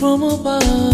From above.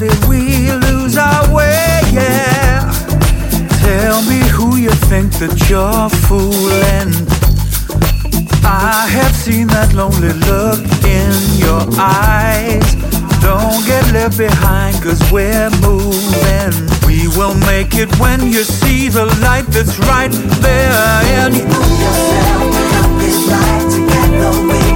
did we lose our way? Yeah. Tell me who you think that you're fooling. I have seen that lonely look in your eyes. Don't get left behind, cause we're moving. We will make it when you see the light that's right there. And you yourself, the is right together.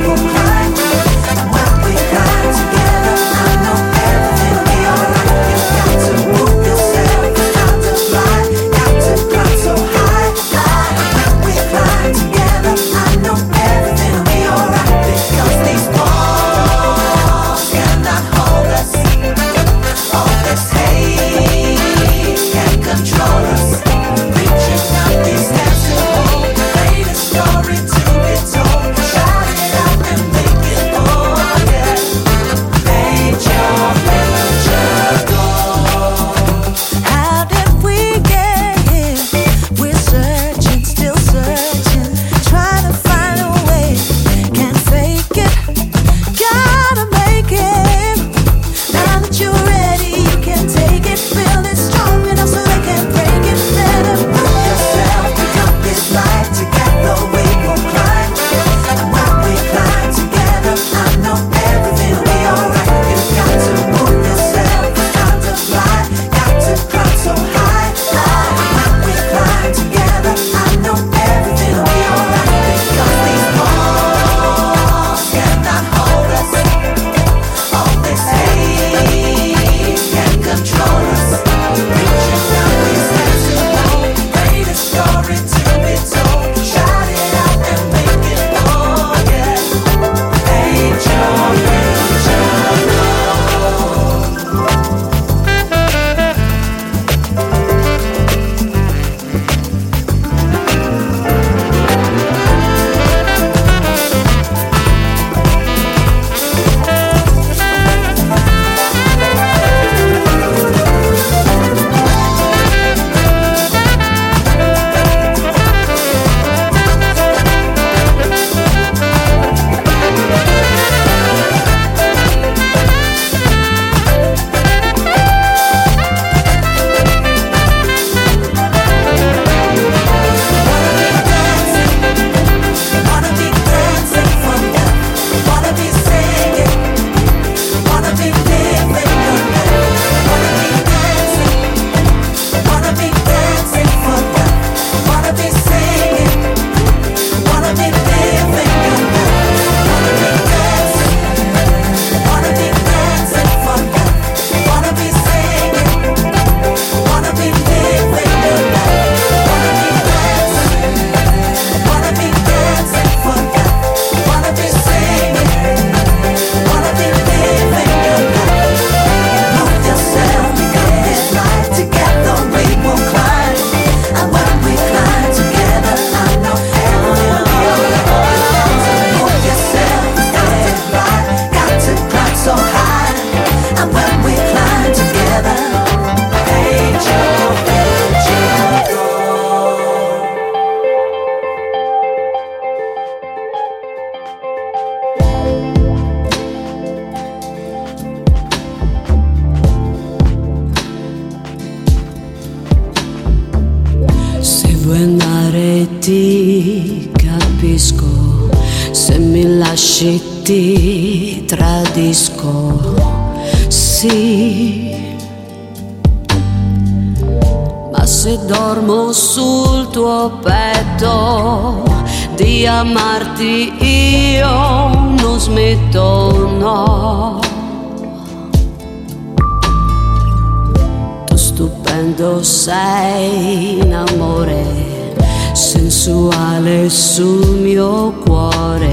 mio cuore.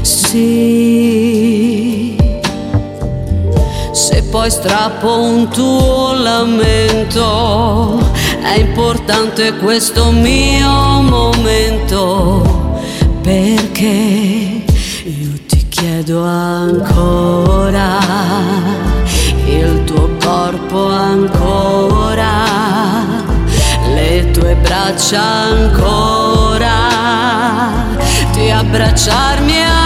Sì, se poi strappo un tuo lamento, è importante questo mio momento perché io ti chiedo ancora il tuo corpo ancora, le tue braccia ancora tutti abbracciarmi a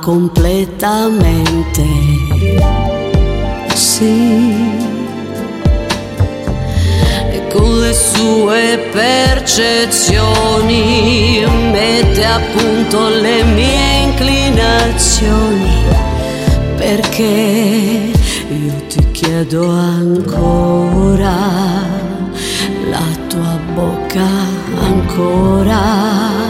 completamente. Sì. E con le sue percezioni mette a punto le mie inclinazioni perché io ti chiedo ancora la tua bocca ancora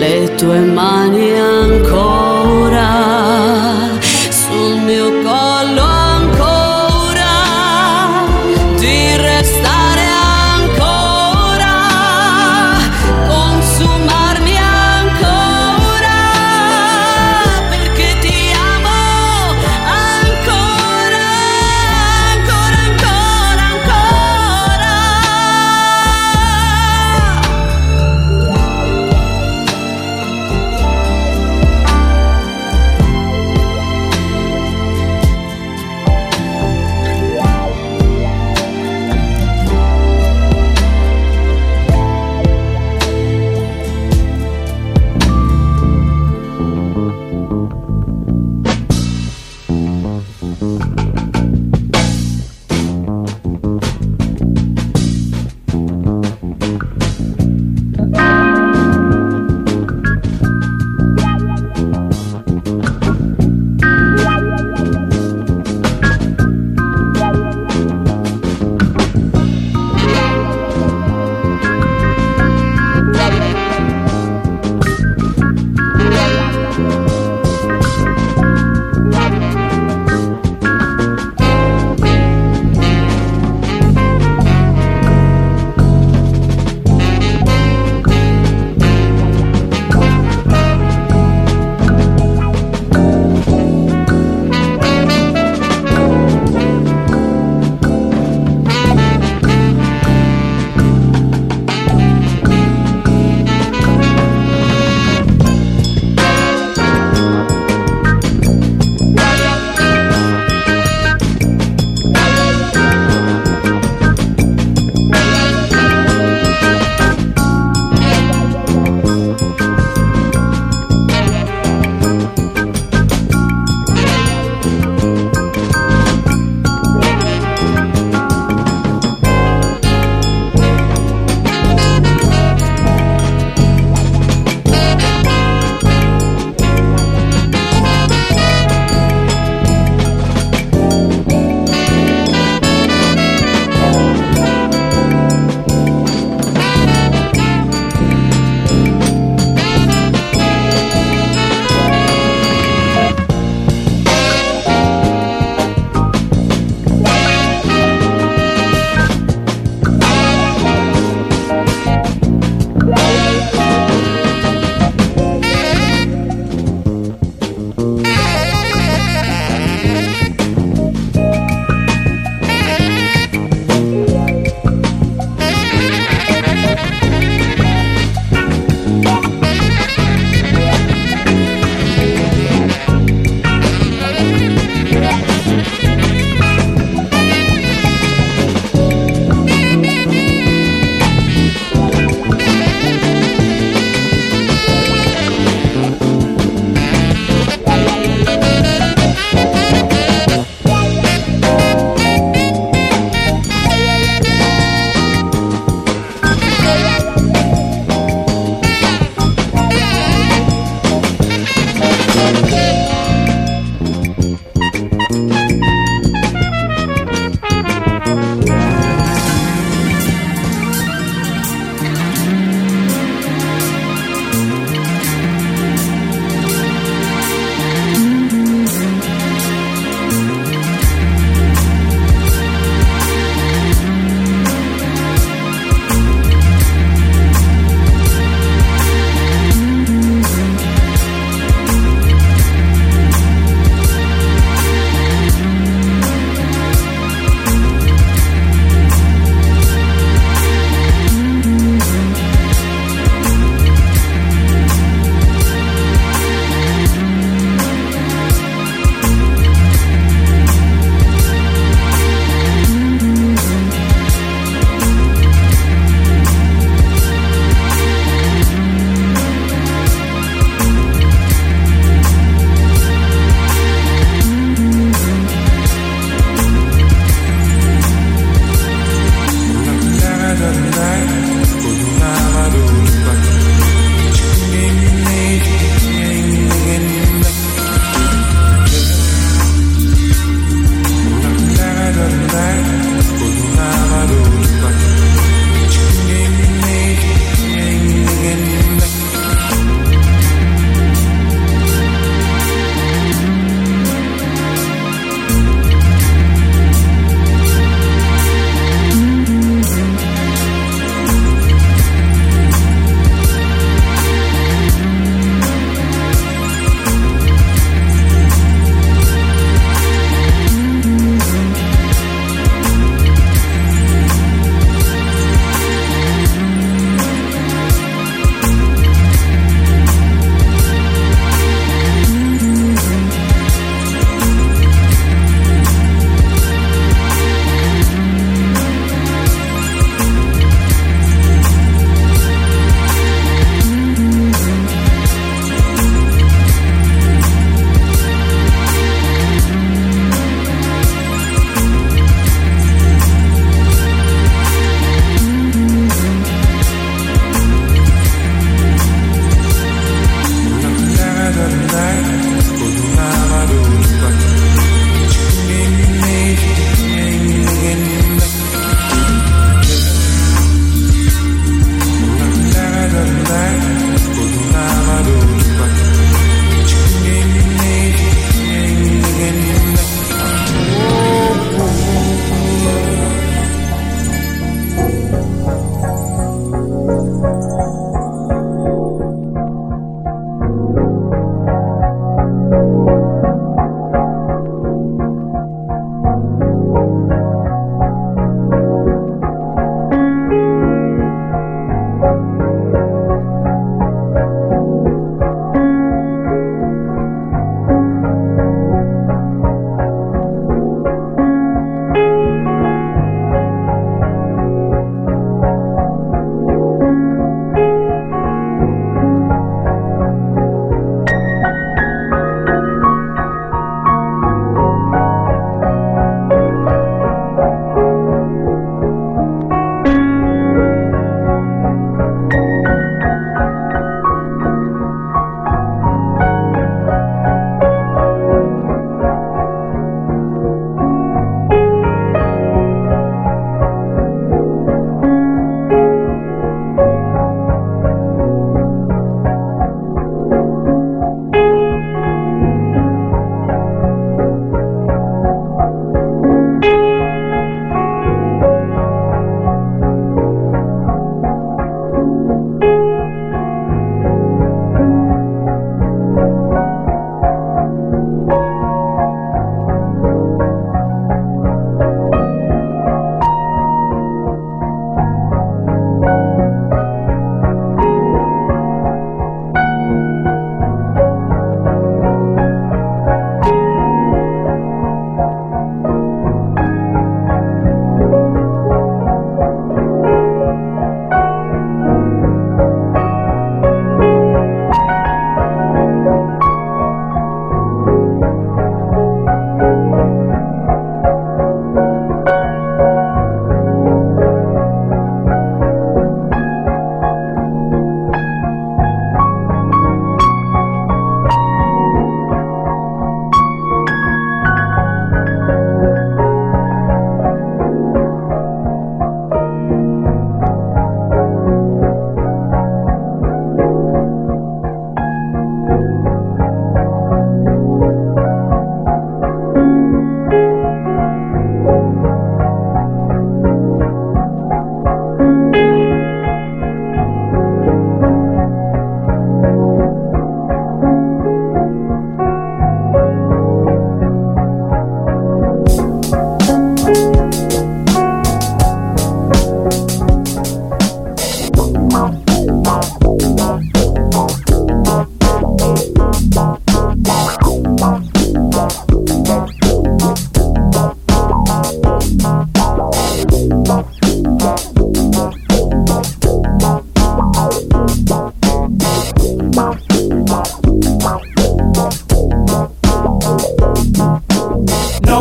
le tue mani ancora sul mio collo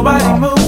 Nobody move.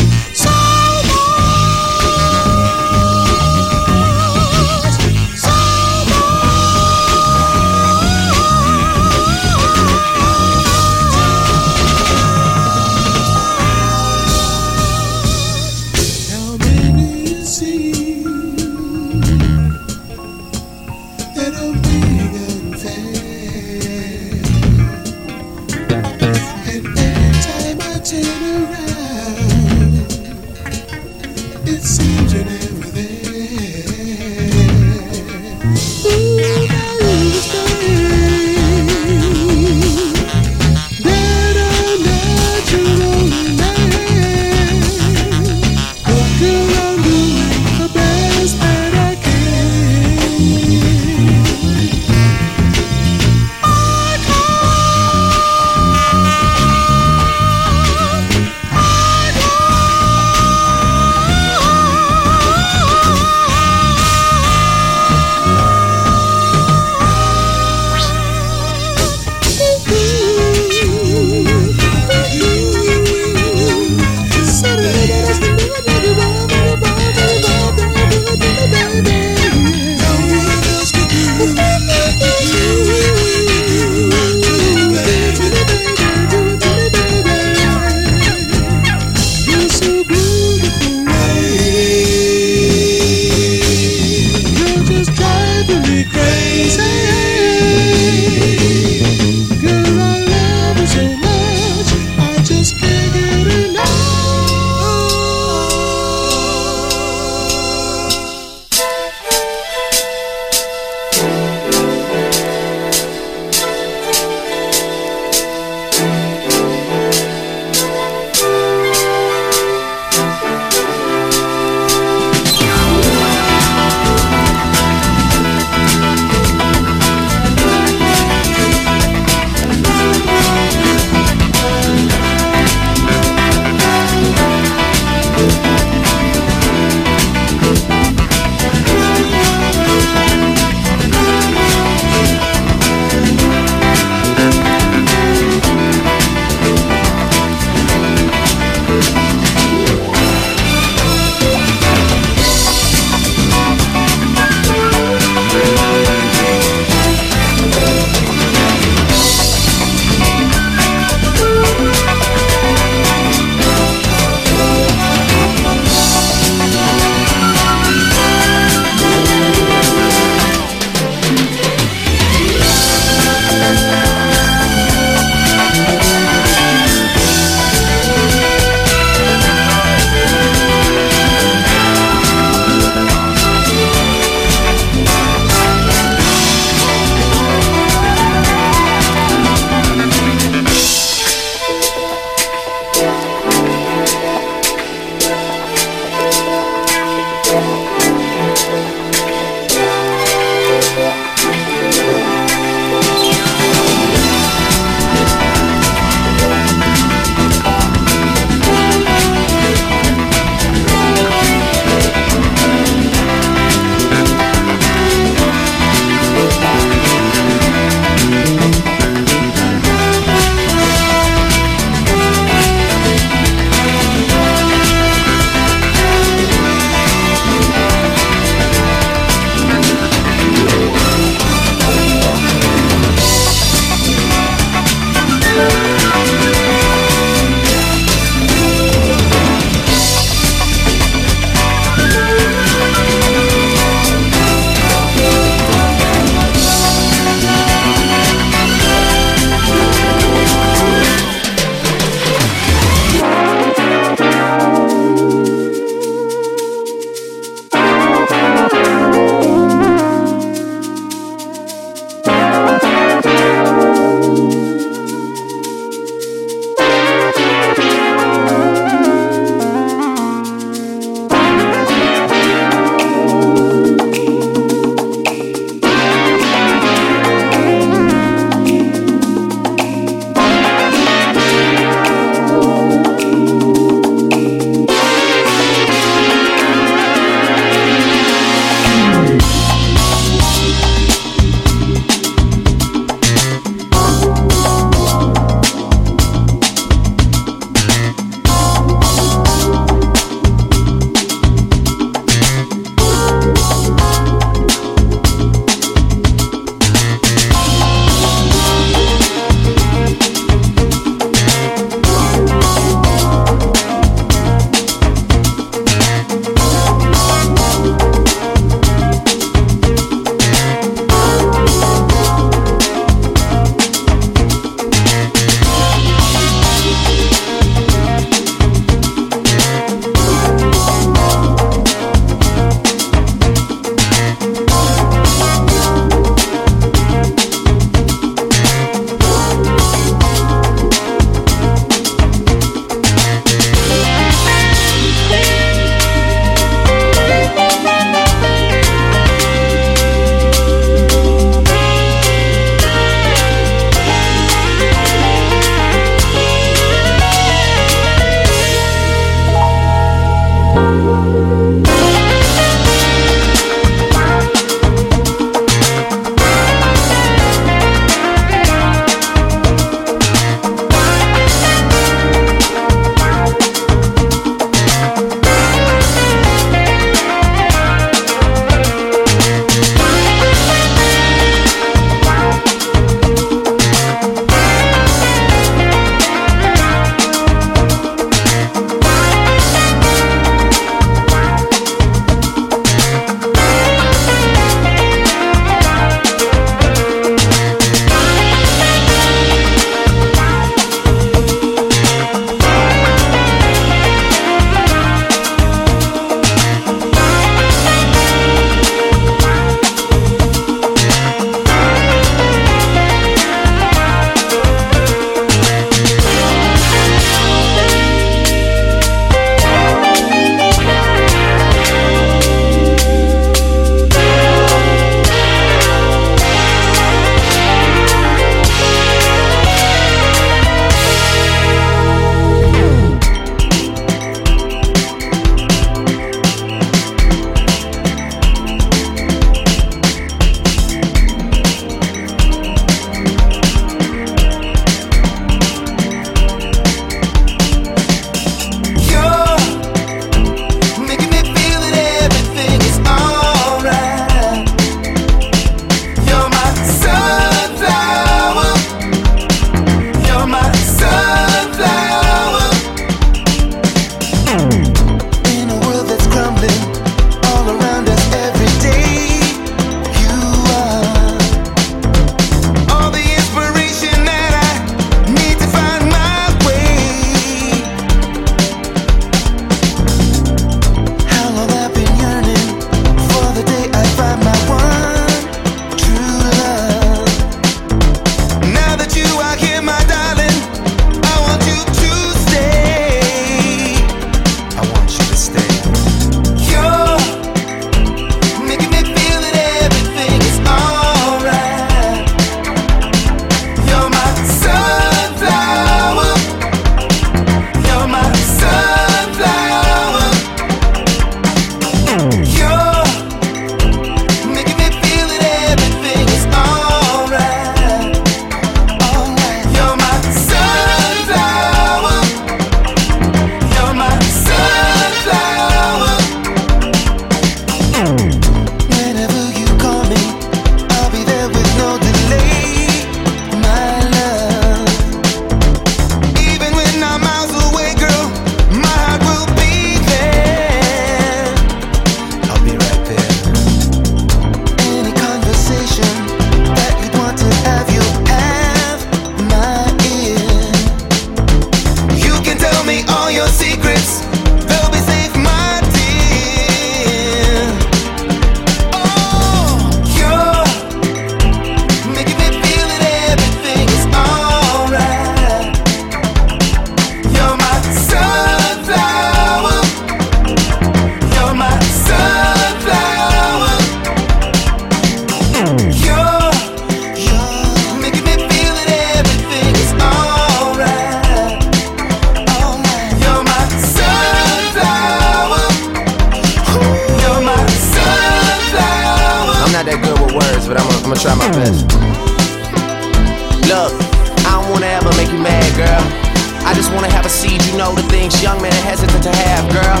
Men to have, girl.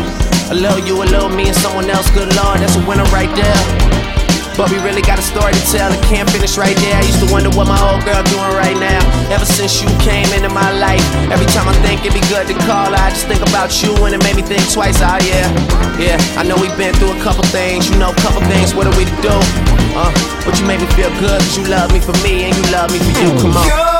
A little you, a little me, and someone else, good lord, that's a winner right there. But we really got a story to tell, it can't finish right there. I used to wonder what my old girl doing right now. Ever since you came into my life, every time I think it'd be good to call her, I just think about you and it made me think twice. Oh yeah, yeah. I know we've been through a couple things, you know, couple things. What are we to do? Uh, but you made me feel good 'cause you love me for me and you love me for you. Come on.